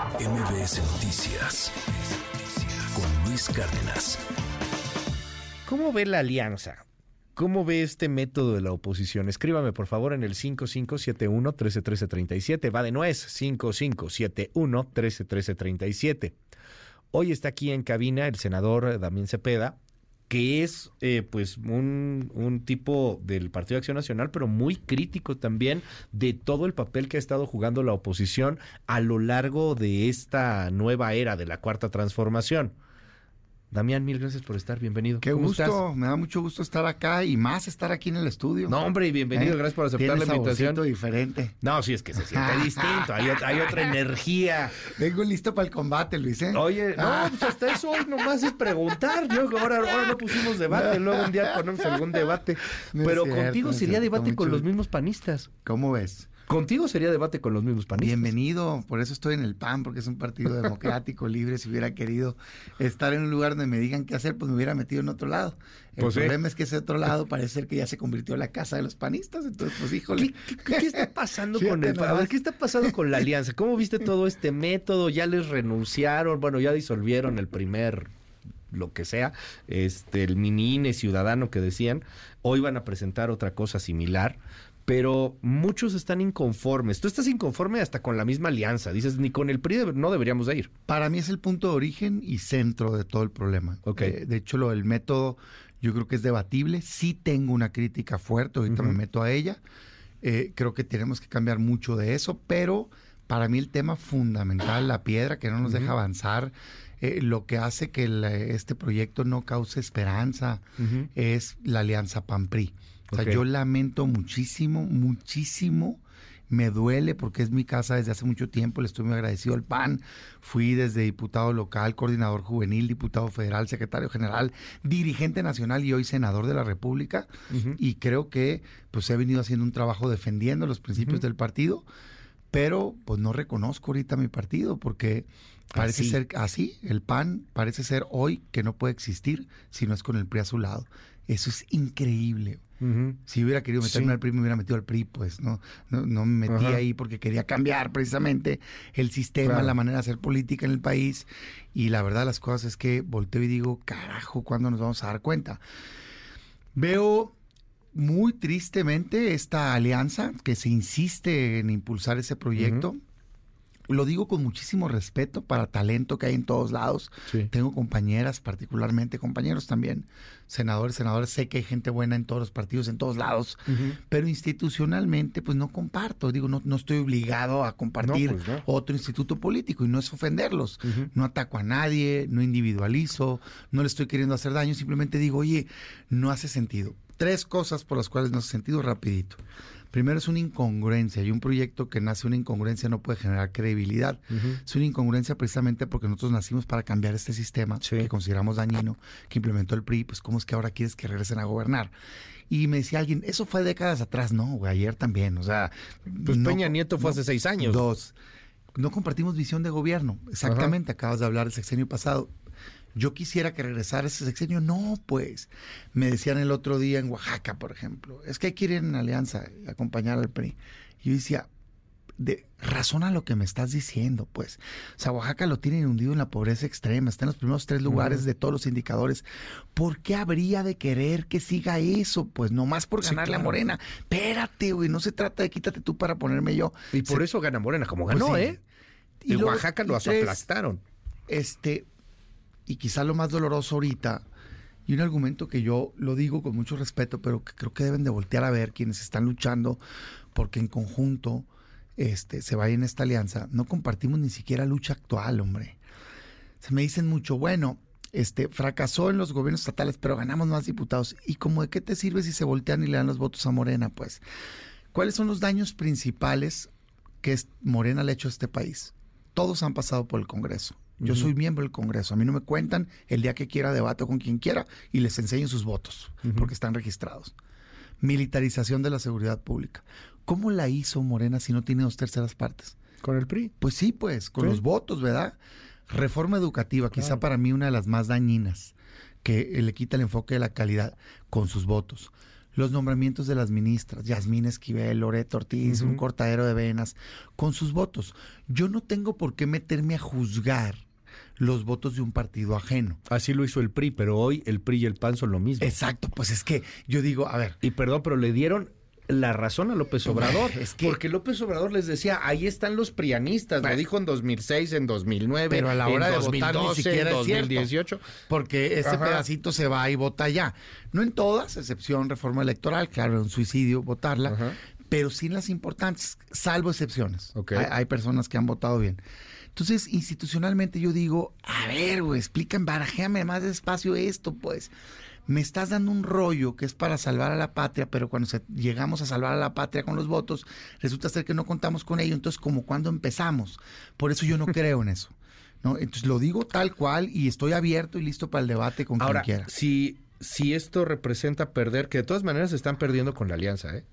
MBS Noticias con Luis Cárdenas. ¿Cómo ve la alianza? ¿Cómo ve este método de la oposición? Escríbame por favor en el 5571-131337. Va de nuez, 5571-131337. Hoy está aquí en cabina el senador Damián Cepeda, que es eh, pues un, un, tipo del Partido de Acción Nacional, pero muy crítico también de todo el papel que ha estado jugando la oposición a lo largo de esta nueva era de la cuarta transformación. Damián, mil gracias por estar, bienvenido. Qué gusto, me da mucho gusto estar acá y más estar aquí en el estudio. No, hombre, y bienvenido, ¿Eh? gracias por aceptar la invitación. diferente. No, sí, es que se siente distinto, hay, hay, otra energía. Vengo listo para el combate, Luis. ¿eh? Oye, no, ah. pues hasta eso hoy nomás es preguntar. Yo, ahora, ahora no pusimos debate, luego un día ponemos algún debate. Pero contigo sería debate con los mismos panistas. ¿Cómo ves? Contigo sería debate con los mismos panistas. Bienvenido, por eso estoy en el PAN, porque es un partido democrático, libre. Si hubiera querido estar en un lugar donde me digan qué hacer, pues me hubiera metido en otro lado. El pues problema es que ese otro lado parece ser que ya se convirtió en la casa de los panistas. Entonces, pues híjole. ¿Qué, está pasando con el A ver, ¿qué está pasando con la alianza? ¿Cómo viste todo este método? ¿Ya les renunciaron? Bueno, ya disolvieron el primer lo que sea, este, el mini INE ciudadano que decían, hoy van a presentar otra cosa similar pero muchos están inconformes. Tú estás inconforme hasta con la misma alianza. Dices, ni con el PRI no deberíamos de ir. Para mí es el punto de origen y centro de todo el problema. Okay. Eh, de hecho, lo del método yo creo que es debatible. Sí tengo una crítica fuerte, ahorita me meto a ella. Eh, creo que tenemos que cambiar mucho de eso, pero para mí el tema fundamental, la piedra que no nos deja avanzar, eh, lo que hace que este proyecto no cause esperanza, es la alianza PAN-PRI. O sea, yo lamento muchísimo, muchísimo. Me duele porque es mi casa desde hace mucho tiempo. Le estoy muy agradecido al PAN. Fui desde diputado local, coordinador juvenil, diputado federal, secretario general, dirigente nacional y hoy senador de la República. Y creo que pues he venido haciendo un trabajo defendiendo los principios del partido. Pero pues no reconozco ahorita mi partido porque parece ser así. El PAN parece ser hoy que no puede existir si no es con el PRI a su lado. Eso es increíble. Si hubiera querido meterme al PRI, me hubiera metido al PRI, pues no, no, me metí ahí porque quería cambiar precisamente el sistema, la manera de hacer política en el país. Y la verdad, las cosas es que volteo y digo, carajo, ¿cuándo nos vamos a dar cuenta? Veo muy tristemente esta alianza que se insiste en impulsar ese proyecto. Lo digo con muchísimo respeto para talento que hay en todos lados. Tengo compañeras, particularmente compañeros también, senadores, senadores. Sé que hay gente buena en todos los partidos, en todos lados, pero institucionalmente, pues no comparto. Digo, no, no estoy obligado a compartir pues otro instituto político y no es ofenderlos. No ataco a nadie, no individualizo, no le estoy queriendo hacer daño. Simplemente digo, oye, no hace sentido. Tres cosas por las cuales no hace sentido rapidito. Primero es una incongruencia y un proyecto que nace una incongruencia no puede generar credibilidad. Es una incongruencia precisamente porque nosotros nacimos para cambiar este sistema que consideramos dañino, que implementó el PRI, pues cómo es que ahora quieres que regresen a gobernar. Y me decía alguien, eso fue décadas atrás, no, güey, ayer también, o sea... Pues Peña Nieto fue hace seis años. Dos. No compartimos visión de gobierno, exactamente, acabas de hablar del sexenio pasado yo quisiera que regresara ese sexenio. No, pues. Me decían el otro día en Oaxaca, por ejemplo, es que hay que ir en alianza, acompañar al PRI. Y yo decía, de, razona lo que me estás diciendo, pues. O sea, Oaxaca lo tiene hundido en la pobreza extrema, está en los primeros tres lugares de todos los indicadores. ¿Por qué habría de querer que siga eso? Pues nomás por ganarle a Morena. Espérate, güey, no se trata de quítate tú para ponerme yo. Y por eso gana Morena, como pues ganó, ¿eh? Y Oaxaca lo aplastaron. Este, y quizá lo más doloroso ahorita, y un argumento que yo lo digo con mucho respeto, pero que creo que deben de voltear a ver quienes están luchando porque en conjunto este, se vaya en esta alianza, no compartimos ni siquiera lucha actual, hombre. Se me dicen mucho, bueno, este, fracasó en los gobiernos estatales, pero ganamos más diputados. ¿Y cómo de qué te sirve si se voltean y le dan los votos a Morena? Pues, ¿cuáles son los daños principales que Morena le ha hecho a este país? Todos han pasado por el Congreso. Yo soy miembro del Congreso. A mí no me cuentan el día que quiera debato con quien quiera y les enseño sus votos, porque están registrados. Militarización de la seguridad pública. ¿Cómo la hizo Morena si no tiene dos terceras partes? ¿Con el PRI? Pues sí, pues, con los votos, ¿verdad? Reforma educativa, quizá para mí una de las más dañinas, que le quita el enfoque de la calidad con sus votos. los nombramientos de las ministras, Yasmín Esquivel, Loreto Ortiz, un cortadero de venas, con sus votos. Yo no tengo por qué meterme a juzgar los votos de un partido ajeno. Así lo hizo el PRI, pero hoy el PRI y el PAN son lo mismo. Exacto, pues es que yo digo, a ver. Y perdón, pero le dieron la razón a López Obrador. Es que, porque López Obrador les decía, ahí están los prianistas, lo dijo en 2006, en 2009, pero a la hora de votar ni siquiera en 2018. porque ese pedacito se va y vota ya. No en todas, excepción reforma electoral, claro, un suicidio votarla, pero sí en las importantes, salvo excepciones. Hay, hay personas que han votado bien. Entonces, institucionalmente yo digo, a ver, güey, explican, barajéame más despacio esto, pues me estás dando un rollo que es para salvar a la patria, pero cuando llegamos a salvar a la patria con los votos, resulta ser que no contamos con ello. Entonces, como cuando empezamos. Por eso yo no creo en eso. ¿no? Entonces, lo digo tal cual y estoy abierto y listo para el debate con quien quiera. Si, si esto representa perder, que de todas maneras se están perdiendo con la alianza, ¿eh?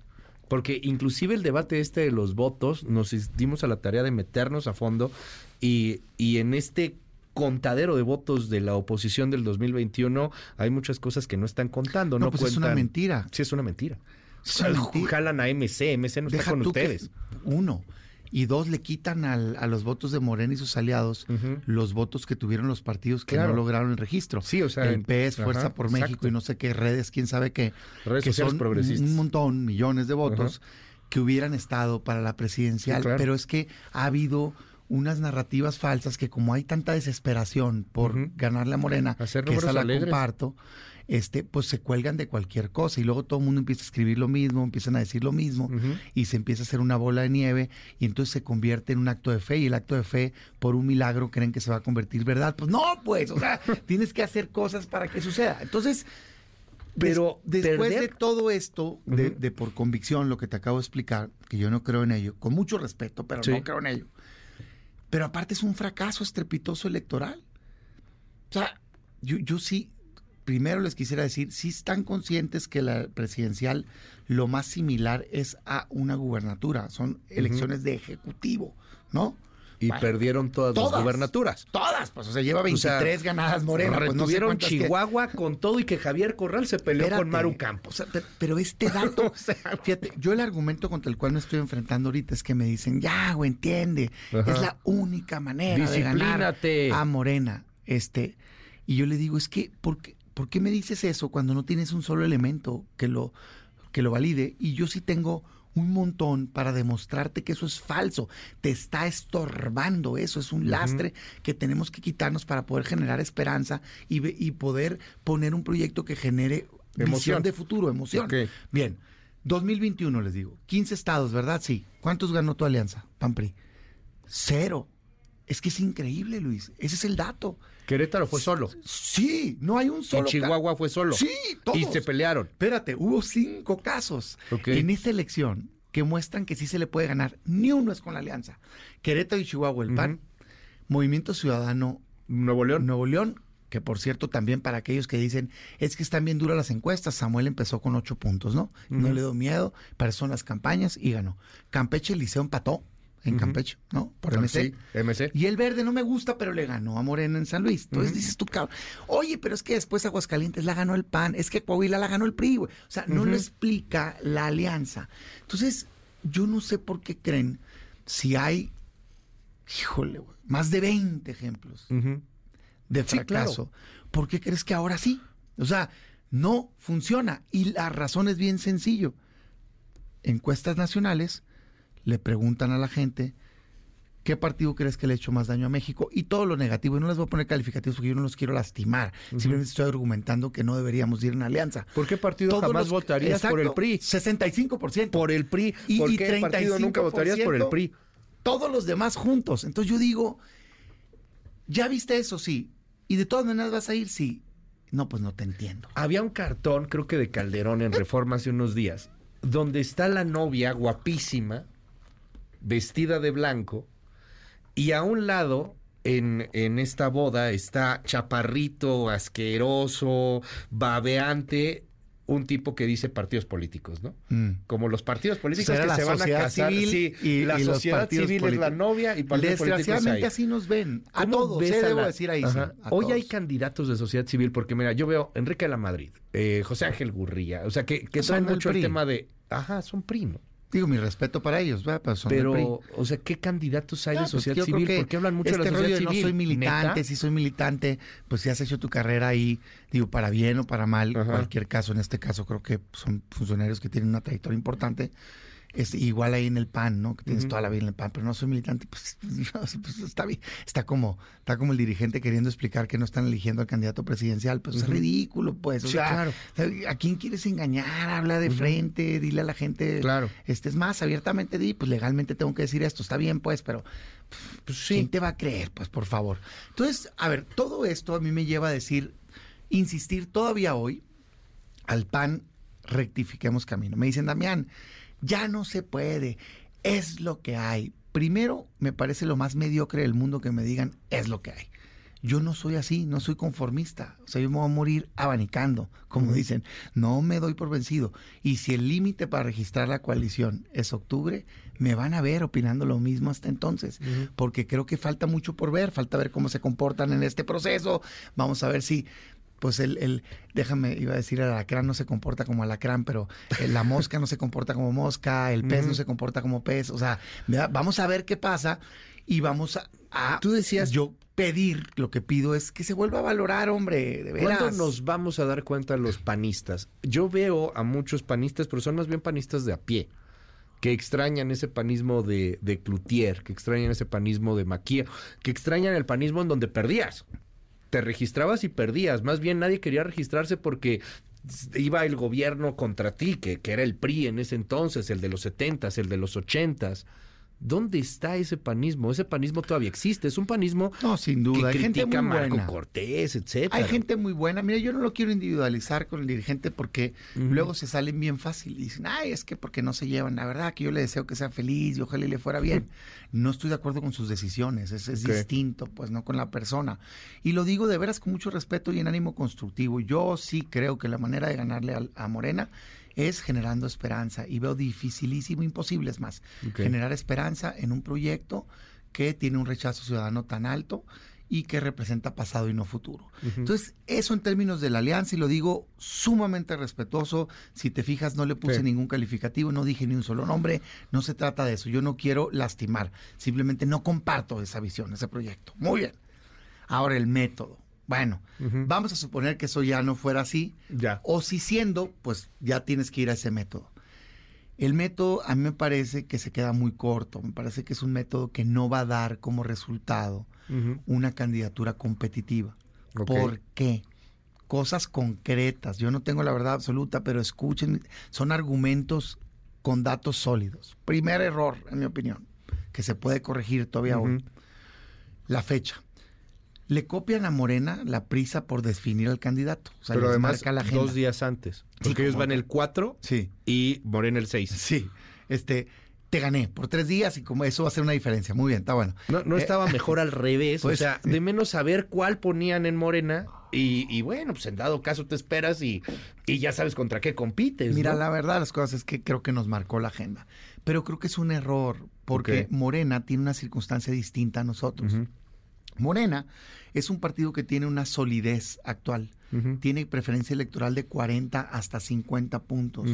Porque inclusive el debate este de los votos, nos dimos a la tarea de meternos a fondo y, y en este contadero de votos de la oposición del 2021, hay muchas cosas que no están contando. No, pues es una mentira. Sí, es una mentira. Jalan a MC, MC no está con ustedes. uno. Y dos, le quitan al, a los votos de Morena y sus aliados los votos que tuvieron los partidos que no lograron el registro. Sí, o sea. El PS, Fuerza por México y no sé qué redes, quién sabe qué. Redes que son un montón, millones de votos que hubieran estado para la presidencial. Pero es que ha habido unas narrativas falsas que como hay tanta desesperación por ganarle a Morena, Hacer que esa la comparto, este, pues se cuelgan de cualquier cosa y luego todo el mundo empieza a escribir lo mismo, empiezan a decir lo mismo y se empieza a hacer una bola de nieve y entonces se convierte en un acto de fe y el acto de fe por un milagro creen que se va a convertir verdad. Pues no, pues, o sea, tienes que hacer cosas para que suceda. Entonces, pero después de todo esto, de, por convicción, lo que te acabo de explicar, que yo no creo en ello, con mucho respeto, pero no creo en ello pero aparte es un fracaso estrepitoso electoral. O sea, yo, yo sí, primero les quisiera decir, si están conscientes que la presidencial lo más similar es a una gubernatura, son elecciones de ejecutivo, ¿no? Y perdieron todas, las gubernaturas. Todas, pues o sea, lleva 23 ganadas Morena. Pues, no Chihuahua con todo y que Javier Corral se peleó con Maru Campos. pero, este dato, fíjate, yo el argumento contra el cual me estoy enfrentando ahorita es que me dicen, ya, güey, entiende, es la única manera de ganar a Morena. Este, y yo le digo, es que, ¿por qué, ¿por qué me dices eso cuando no tienes un solo elemento que lo, que lo valide? Y yo sí tengo un montón para demostrarte que eso es falso. Te está estorbando eso, es un lastre que tenemos que quitarnos para poder generar esperanza y, y poder poner un proyecto que genere emoción de futuro, emoción. Bien, 2021 les digo, 15 estados, ¿verdad? Sí. ¿Cuántos ganó tu alianza, PAMPRI? Cero. Es que es increíble, Luis. Ese es el dato. Querétaro fue solo. Sí, no hay un solo. En Chihuahua fue solo. Sí, todos. Y se pelearon. Espérate, hubo cinco casos en esa elección que muestran que sí se le puede ganar. Ni uno es con la alianza. Querétaro y Chihuahua, el PAN. Movimiento Ciudadano. Nuevo León. Nuevo León, que por cierto también para aquellos que dicen, es que están bien duras las encuestas, Samuel empezó con ocho puntos, ¿no? No le dio miedo, eso son las campañas y ganó. Campeche, Liceo empató, en Campeche, ¿no? Por MC. MC. Y el verde no me gusta, pero le ganó a Morena en San Luis. Entonces dices tú, cabrón, oye, pero es que después Aguascalientes la ganó el PAN, es que Coahuila la ganó el PRI, güey. O sea, no lo explica la alianza. Entonces, yo no sé por qué creen si hay, híjole, güey, más de 20 ejemplos de fracaso. ¿Por qué crees que ahora sí? O sea, no funciona. Y la razón es bien sencillo. Encuestas nacionales le preguntan a la gente qué partido crees que le ha hecho más daño a México y todo lo negativo. Y no les voy a poner calificativos porque yo no los quiero lastimar. Simplemente estoy argumentando que no deberíamos ir en alianza. ¿Por qué partido jamás votarías por el PRI? 65%. Por el PRI. Y, ¿Por qué partido nunca votarías por el PRI? Todos los demás juntos. Entonces yo digo, ¿ya viste eso? Sí. ¿Y de todas maneras vas a ir? Sí. No, pues no te entiendo. Había un cartón, creo que de Calderón en Reforma hace unos días, donde está la novia guapísima, vestida de blanco, y a un lado, en, en, esta boda, está chaparrito, asqueroso, babeante, un tipo que dice partidos políticos, ¿no? Mm. Como los partidos políticos que se van a casar. Civil y, la sociedad civil es la novia y partidos Desgraciadamente así nos ven. A todos, ¿eh? debo decir ahí. Hoy hay candidatos de sociedad civil, porque mira, yo veo Enrique de la Madrid, eh, José Ángel Gurría, o sea, que, que son mucho el tema de. Ajá, son primos. Digo, mi respeto para ellos, ¿verdad? Pero, son Pero o sea, ¿qué candidatos hay de pues sociedad civil? ¿Por qué hablan mucho de la este civil? No soy militante, si soy militante, pues si has hecho tu carrera ahí, digo, para bien o para mal, en cualquier caso, en este caso creo que son funcionarios que tienen una trayectoria importante es igual ahí en el PAN, ¿no? Que tienes toda la vida en el PAN, pero no soy militante, pues, pues, está bien. Está como, está como el dirigente queriendo explicar que no están eligiendo al candidato presidencial, pues es ridículo, pues. O sea, claro. ¿a quién quieres engañar? Habla de frente, dile a la gente. Claro. Este es más, abiertamente di, pues legalmente tengo que decir esto, está bien, pues, pero pues, ¿quién te va a creer? Pues por favor. Entonces, a ver, todo esto a mí me lleva a decir, insistir todavía hoy al PAN rectifiquemos camino. Me dicen, Damián, ya no se puede. Es lo que hay. Primero, me parece lo más mediocre del mundo que me digan, es lo que hay. Yo no soy así, no soy conformista. O sea, yo me voy a morir abanicando, como dicen. No me doy por vencido. Y si el límite para registrar la coalición es octubre, me van a ver opinando lo mismo hasta entonces. Porque creo que falta mucho por ver, falta ver cómo se comportan en este proceso. Vamos a ver si pues el, el, déjame, iba a decir, el alacrán no se comporta como alacrán, pero eh, la mosca no se comporta como mosca, el pez no se comporta como pez, o sea, vamos a ver qué pasa y vamos a, Tú decías... Yo pedir, lo que pido es que se vuelva a valorar, hombre, de veras. ¿Cuándo nos vamos a dar cuenta los panistas? Yo veo a muchos panistas, pero son más bien panistas de a pie que extrañan ese panismo de, de Cloutier, que extrañan ese panismo de Maquia, que extrañan el panismo en donde perdías te registrabas y perdías. Más bien nadie quería registrarse porque iba el gobierno contra ti, que, que era el PRI en ese entonces, el de los setentas, el de los ochentas. ¿Dónde está ese panismo? Ese panismo todavía existe. Es un panismo no, sin duda. que Hay gente muy Marco buena. Cortés, etcétera. Hay gente muy buena. Mira, yo no lo quiero individualizar con el dirigente porque luego se salen bien fácil y dicen, ay, es que porque no se llevan. La verdad que yo le deseo que sea feliz y ojalá le fuera bien. no estoy de acuerdo con sus decisiones. Es, es distinto, pues, no con la persona. Y lo digo de veras con mucho respeto y en ánimo constructivo. Yo sí creo que la manera de ganarle a Morena es generando esperanza y veo dificilísimo, imposible es más, generar esperanza en un proyecto que tiene un rechazo ciudadano tan alto y que representa pasado y no futuro. Entonces, eso en términos de la alianza, y lo digo sumamente respetuoso, si te fijas, no le puse ningún calificativo, no dije ni un solo nombre, no se trata de eso, yo no quiero lastimar, simplemente no comparto esa visión, ese proyecto. Muy bien. Ahora el método. Bueno, vamos a suponer que eso ya no fuera así. Ya. O si siendo, pues ya tienes que ir a ese método. El método a mí me parece que se queda muy corto. Me parece que es un método que no va a dar como resultado una candidatura competitiva. ¿Por qué? Cosas concretas. Yo no tengo la verdad absoluta, pero escuchen, son argumentos con datos sólidos. Primer error, en mi opinión, que se puede corregir todavía hoy. La fecha le copian a Morena la prisa por definir al candidato. O sea, Pero además, dos días antes. Porque ellos van el 4 sí. y Morena el 6. Sí. Este, te gané por tres días y como eso va a hacer una diferencia. Muy bien, está bueno. No, eh, estaba mejor al revés. o pues, sea, de menos saber cuál ponían en Morena. Y, bueno, pues en dado caso te esperas y, y ya sabes contra qué compites. Mira, la verdad las cosas es que creo que nos marcó la agenda. Pero creo que es un error porque Morena tiene una circunstancia distinta a nosotros. Morena es un partido que tiene una solidez actual. Tiene preferencia electoral de 40 hasta 50 puntos.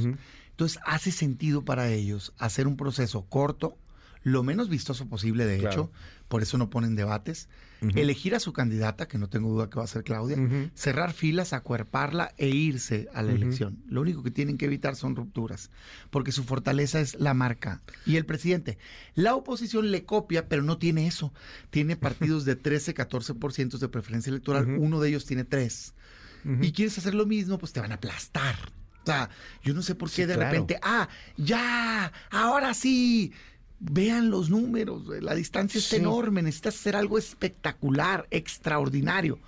Entonces hace sentido para ellos hacer un proceso corto, lo menos vistoso posible, de hecho, por eso no ponen debates, elegir a su candidata, que no tengo duda que va a ser Claudia, cerrar filas, acuerparla e irse a la elección. Lo único que tienen que evitar son rupturas, porque su fortaleza es la marca. Y el presidente, la oposición le copia, pero no tiene eso. Tiene partidos de 13, 14% de preferencia electoral, uno de ellos tiene tres. Y quieres hacer lo mismo, pues te van a aplastar. O sea, yo no sé por qué de repente, ah, ya, ahora sí Vean los números, la distancia es enorme, necesitas hacer algo espectacular, extraordinario.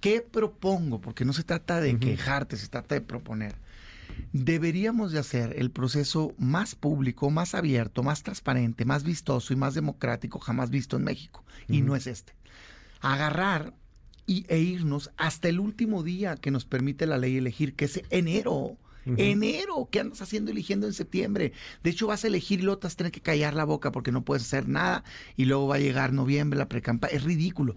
¿Qué propongo? Porque no se trata de quejarte, se trata de proponer. Deberíamos de hacer el proceso más público, más abierto, más transparente, más vistoso y más democrático jamás visto en México. Y no es este. Agarrar y, e irnos hasta el último día que nos permite la ley elegir, que es enero Enero, ¿qué andas haciendo eligiendo en septiembre? De hecho, vas a elegir y luego que callar la boca porque no puedes hacer nada y luego va a llegar noviembre, la precampaña. Es ridículo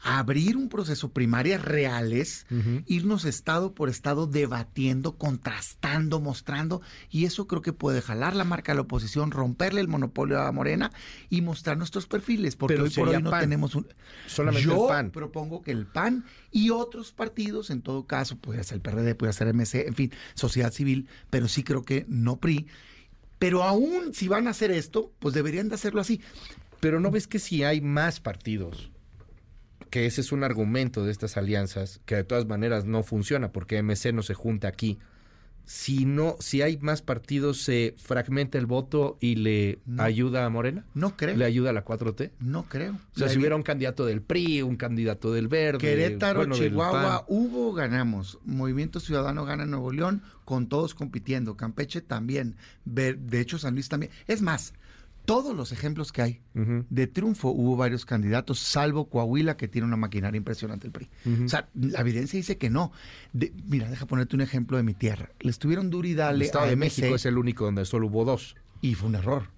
abrir un proceso primarias reales, irnos estado por estado debatiendo, contrastando, mostrando, y eso creo que puede jalar la marca de la oposición, romperle el monopolio a Morena y mostrar nuestros perfiles, porque hoy por hoy no tenemos un... Solamente Yo el PAN. propongo que el PAN y otros partidos, en todo caso, puede ser el PRD, puede ser MC, en fin, sociedad civil, pero sí creo que no PRI, pero aún si van a hacer esto, pues deberían de hacerlo así. Pero no ves que si hay más partidos que ese es un argumento de estas alianzas que de todas maneras no funciona porque MC no se junta aquí. Si no, si hay más partidos, se fragmenta el voto y le ayuda a Morena. No creo. ¿Le ayuda a la 4T? No creo. O sea, si hubiera un candidato del PRI, un candidato del Verde. Querétaro, Chihuahua, hubo, ganamos. Movimiento Ciudadano gana Nuevo León, con todos compitiendo. Campeche también. De hecho, San Luis también. Es más, todos los ejemplos que hay de triunfo hubo varios candidatos, salvo Coahuila, que tiene una maquinaria impresionante el PRI. O sea, la evidencia dice que no. mira, deja ponerte un ejemplo de mi tierra. Le estuvieron duro y dale. El Estado de México es el único donde solo hubo dos. Y fue un error.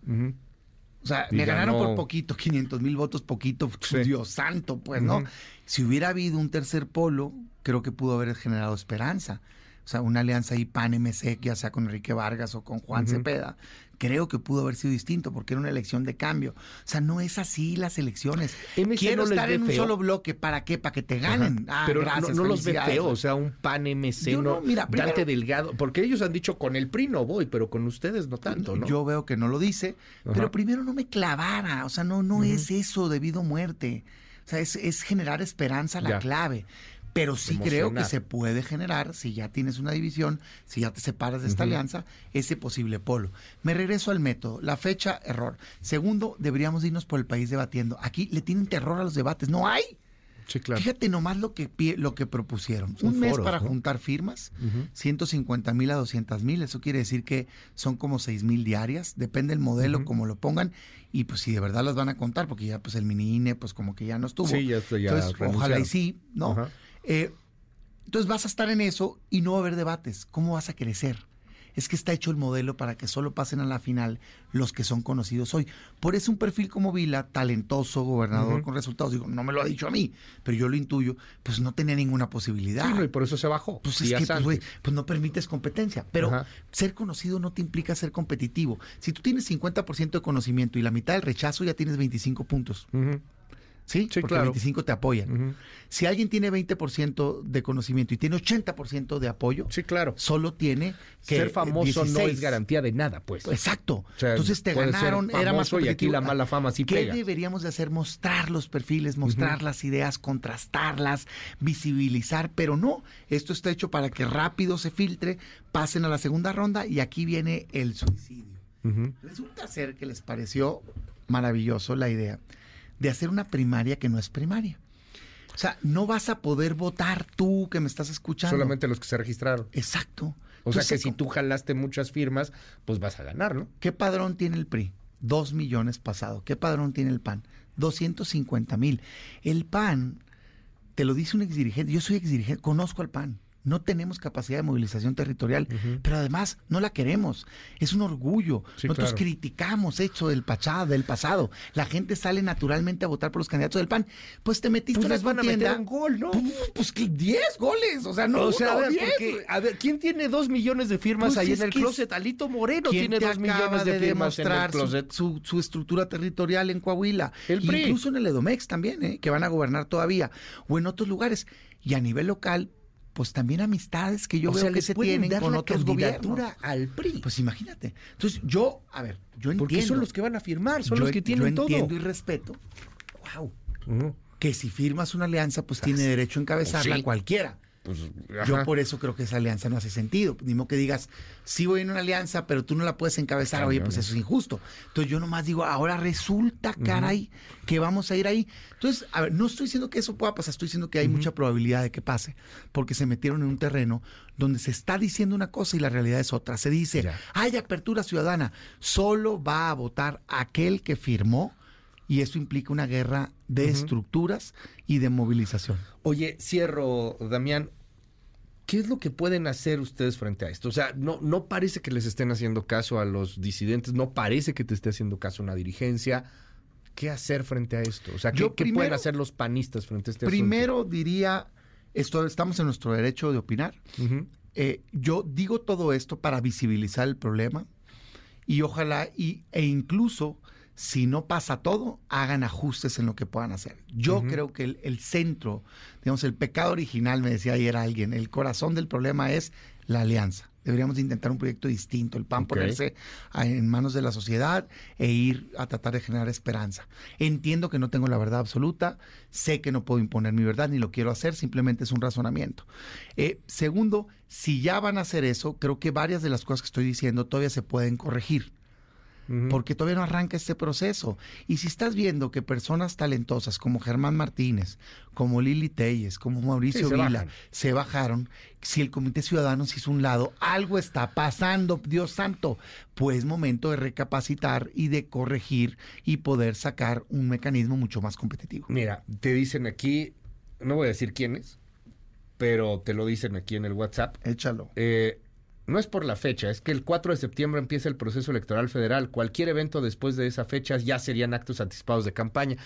O sea, me ganaron por poquito, 500 mil votos, poquito. Dios santo, pues, ¿no? Si hubiera habido un tercer polo, creo que pudo haber generado esperanza. O sea, una alianza ahí PAN-MC, ya sea con Enrique Vargas o con Juan Cepeda, creo que pudo haber sido distinto porque era una elección de cambio. O sea, no es así las elecciones. Quiero estar en un solo bloque. ¿Para qué? Para que te ganen. Ah, Pero no, los ve feo. O sea, un pan MC, no, mira, Dante Delgado. Porque ellos han dicho con el PRI no voy, pero con ustedes no tanto, ¿no? Yo veo que no lo dice. Pero primero no me clavara. O sea, no, no es eso debido a muerte. O sea, es, es generar esperanza la clave. Pero sí creo que se puede generar, si ya tienes una división, si ya te separas de esta alianza, ese posible polo. Me regreso al método. La fecha, error. Segundo, deberíamos irnos por el país debatiendo. Aquí le tienen terror a los debates. No hay. Sí, claro. Fíjate nomás lo que, lo que propusieron. Un mes para juntar firmas, 150 mil a 200 mil. Eso quiere decir que son como 6 mil diarias. Depende del modelo, como lo pongan. Y pues si de verdad las van a contar, porque ya pues el mini INE, pues como que ya no estuvo. Sí, ya, ya Entonces, ojalá y sí, ¿no? Eh, entonces vas a estar en eso y no va a haber debates. ¿Cómo vas a crecer? Es que está hecho el modelo para que solo pasen a la final los que son conocidos hoy. Por eso un perfil como Vila, talentoso, gobernador con resultados, digo, no me lo ha dicho a mí, pero yo lo intuyo, pues no tenía ninguna posibilidad. Sí, y por eso se bajó. Pues es que pues, pues, no permites competencia. Pero ser conocido no te implica ser competitivo. Si tú tienes 50% de conocimiento y la mitad del rechazo, ya tienes 25 puntos. ¿Sí? Porque 25 te apoyan. Si alguien tiene 20% de conocimiento y tiene 80% de apoyo, sí, claro. solo tiene que ser famoso no es garantía de nada, pues. Exacto. Entonces te ganaron, era más y aquí la mala fama sí ¿Qué deberíamos de hacer? Mostrar los perfiles, mostrar las ideas, contrastarlas, visibilizar, pero no, esto está hecho para que rápido se filtre, pasen a la segunda ronda y aquí viene el suicidio. Resulta ser que les pareció maravilloso la idea de hacer una primaria que no es primaria. O sea, no vas a poder votar tú que me estás escuchando. Solamente los que se registraron. Exacto. O sea que si tú jalaste muchas firmas, pues vas a ganar, ¿no? ¿Qué padrón tiene el PRI? Dos millones pasado. ¿Qué padrón tiene el PAN? 250 mil. El PAN, te lo dice un exdirigente, yo soy exdirigente, conozco al PAN no tenemos capacidad de movilización territorial, pero además no la queremos. Es un orgullo. Nosotros criticamos hecho del pachado, del pasado. La gente sale naturalmente a votar por los candidatos del PAN. Pues te metiste pues en un gol, ¿no? Pues, 10 goles, o sea, no, o sea, a, ver, ¿quién tiene dos millones de firmas pues ahí en el closet? Alito Moreno tiene dos millones de, firmas en el closet. Su, su, estructura territorial en Coahuila. Incluso en el Edomex también, ¿eh? que van a gobernar todavía. O en otros lugares. Y a nivel local, pues también amistades que yo veo que se tienen con otros gobiernos. al PRI. Pues imagínate. Entonces, yo, a ver, yo entiendo. Porque son los que van a firmar, son los que tienen todo. Yo entiendo y respeto. Wow. Que si firmas una alianza, pues tiene derecho a encabezarla cualquiera. Pues, yo por eso creo que esa alianza no hace sentido. Ni modo que digas, sí voy en una alianza, pero tú no la puedes encabezar. Oye, pues eso es injusto. Entonces yo nomás digo, ahora resulta, caray, que vamos a ir ahí. Entonces, a ver, no estoy diciendo que eso pueda pasar, estoy diciendo que hay mucha probabilidad de que pase, porque se metieron en un terreno donde se está diciendo una cosa y la realidad es otra. Se dice, hay apertura ciudadana, solo va a votar aquel que firmó y eso implica una guerra de estructuras y de movilización. Oye, cierro, Damián, ¿Qué es lo que pueden hacer ustedes frente a esto? O sea, no, no parece que les estén haciendo caso a los disidentes, no parece que te esté haciendo caso una dirigencia. ¿Qué hacer frente a esto? O sea, ¿qué, pueden hacer los panistas frente a este primero diría, esto, estamos en nuestro derecho de opinar. Eh, yo digo todo esto para visibilizar el problema y ojalá y, e incluso si no pasa todo, hagan ajustes en lo que puedan hacer. Yo creo que el, el, centro, digamos, el pecado original, me decía ayer alguien, el corazón del problema es la alianza. Deberíamos intentar un proyecto distinto, el PAN ponerse en manos de la sociedad e ir a tratar de generar esperanza. Entiendo que no tengo la verdad absoluta, sé que no puedo imponer mi verdad ni lo quiero hacer, simplemente es un razonamiento. Eh, segundo, si ya van a hacer eso, creo que varias de las cosas que estoy diciendo todavía se pueden corregir porque todavía no arranca este proceso. Y si estás viendo que personas talentosas como Germán Martínez, como Lili Telles, como Mauricio Vila, se bajaron, si el Comité Ciudadano se hizo un lado, algo está pasando, Dios santo, pues momento de recapacitar y de corregir y poder sacar un mecanismo mucho más competitivo. Mira, te dicen aquí, no voy a decir quiénes, pero te lo dicen aquí en el WhatsApp. Échalo. Eh, no es por la fecha, es que el 4 de septiembre empieza el proceso electoral federal. Cualquier evento después de esa fecha ya serían actos anticipados de campaña.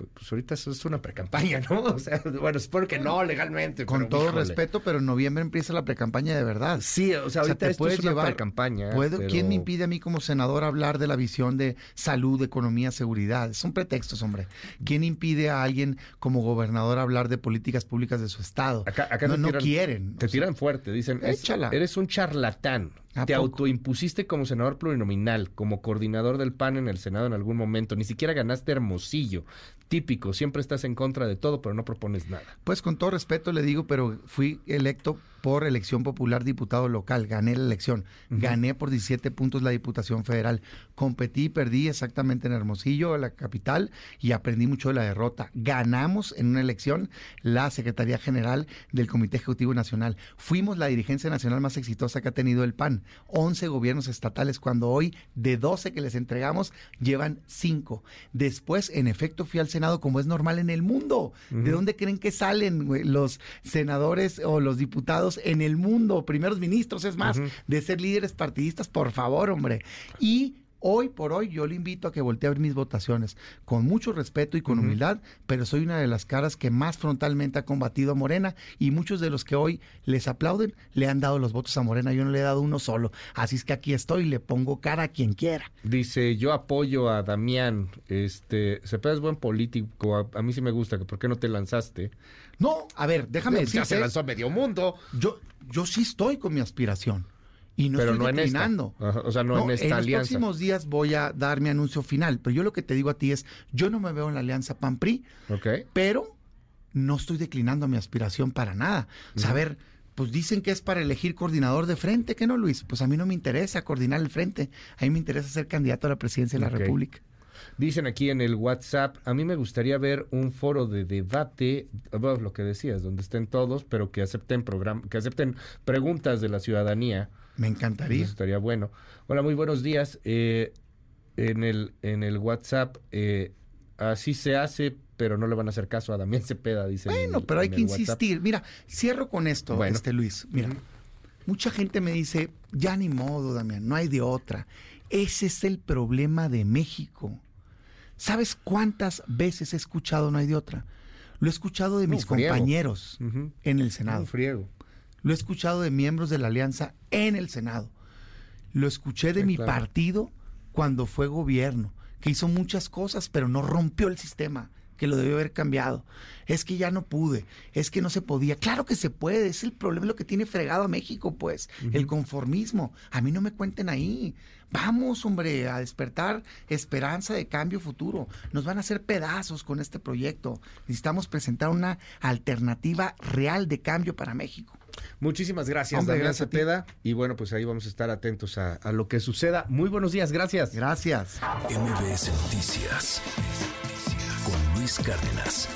Pues, pues ahorita eso es una precampaña, ¿no? O sea, bueno, espero que no legalmente. Con todo respeto, pero en noviembre empieza la precampaña de verdad. Sí, o sea, ahorita esto es una precampaña. ¿Quién me impide a mí como senador hablar de la visión de salud, economía, seguridad? Son pretextos, hombre. ¿Quién impide a alguien como gobernador hablar de políticas públicas de su estado? Acá, no, quieren. Te tiran fuerte, dicen, eres un charlatán. Te autoimpusiste como senador plurinominal, como coordinador del PAN en el Senado en algún momento. Ni siquiera ganaste Hermosillo. Típico, siempre estás en contra de todo, pero no propones nada. Pues con todo respeto le digo, pero fui electo por elección popular diputado local, gané la elección, gané por 17 puntos la Diputación Federal, competí y perdí exactamente en Hermosillo, la capital, y aprendí mucho de la derrota. Ganamos en una elección la Secretaría General del Comité Ejecutivo Nacional. Fuimos la dirigencia nacional más exitosa que ha tenido el PAN. 11 gobiernos estatales, cuando hoy de 12 que les entregamos, llevan 5. Después, en efecto, fui al Senado como es normal en el mundo. ¿De dónde creen que salen los senadores o los diputados? En el mundo, primeros ministros, es más, de ser líderes partidistas, por favor, hombre. Y Hoy por hoy yo le invito a que voltee a ver mis votaciones con mucho respeto y con humildad, pero soy una de las caras que más frontalmente ha combatido a Morena y muchos de los que hoy les aplauden le han dado los votos a Morena, yo no le he dado uno solo. Así es que aquí estoy, le pongo cara a quien quiera. Dice, yo apoyo a Damián, este, Cepeda es buen político, a, mí sí me gusta, ¿por qué no te lanzaste? No, a ver, déjame decir. Ya se lanzó a medio mundo. Yo, yo sí estoy con mi aspiración. Y no pero estoy no declinando. En esta. o sea, no, en esta alianza. En los próximos días voy a dar mi anuncio final. Pero yo lo que te digo a ti es, yo no me veo en la alianza PAN-PRI. Pero no estoy declinando mi aspiración para nada. Ver, pues dicen que es para elegir coordinador de frente, ¿qué no, Luis? Pues a mí no me interesa coordinar el frente. A mí me interesa ser candidato a la presidencia de la República. Dicen aquí en el WhatsApp, a mí me gustaría ver un foro de debate, lo que decías, donde estén todos, pero que acepten que acepten preguntas de la ciudadanía. Me encantaría. Eso estaría bueno. Hola, muy buenos días. Eh, en el en el WhatsApp eh, así se hace, pero no le van a hacer caso a Damián Cepeda, dice. Bueno, pero hay que insistir. Mira, cierro con esto, este Luis. Mira, mucha gente me dice, ya ni modo, Damián, no hay de otra. Ese es el problema de México. ¿Sabes cuántas veces he escuchado No hay de otra? Lo he escuchado de mis compañeros en el Senado. friego. Lo he escuchado de miembros de la Alianza en el Senado. Lo escuché de mi partido cuando fue gobierno, que hizo muchas cosas, pero no rompió el sistema que lo debió haber cambiado. Es que ya no pude, es que no se podía. Claro que se puede, es el problema lo que tiene fregado a México, pues, el conformismo. A mí no me cuenten ahí. Vamos, hombre, a despertar esperanza de cambio futuro. Nos van a hacer pedazos con este proyecto. Necesitamos presentar una alternativa real de cambio para México. Muchísimas gracias, Daniel Cepeda. Y bueno, pues ahí vamos a estar atentos a, a, lo que suceda. Muy buenos días, gracias. Gracias. MBS Noticias con Luis Cárdenas.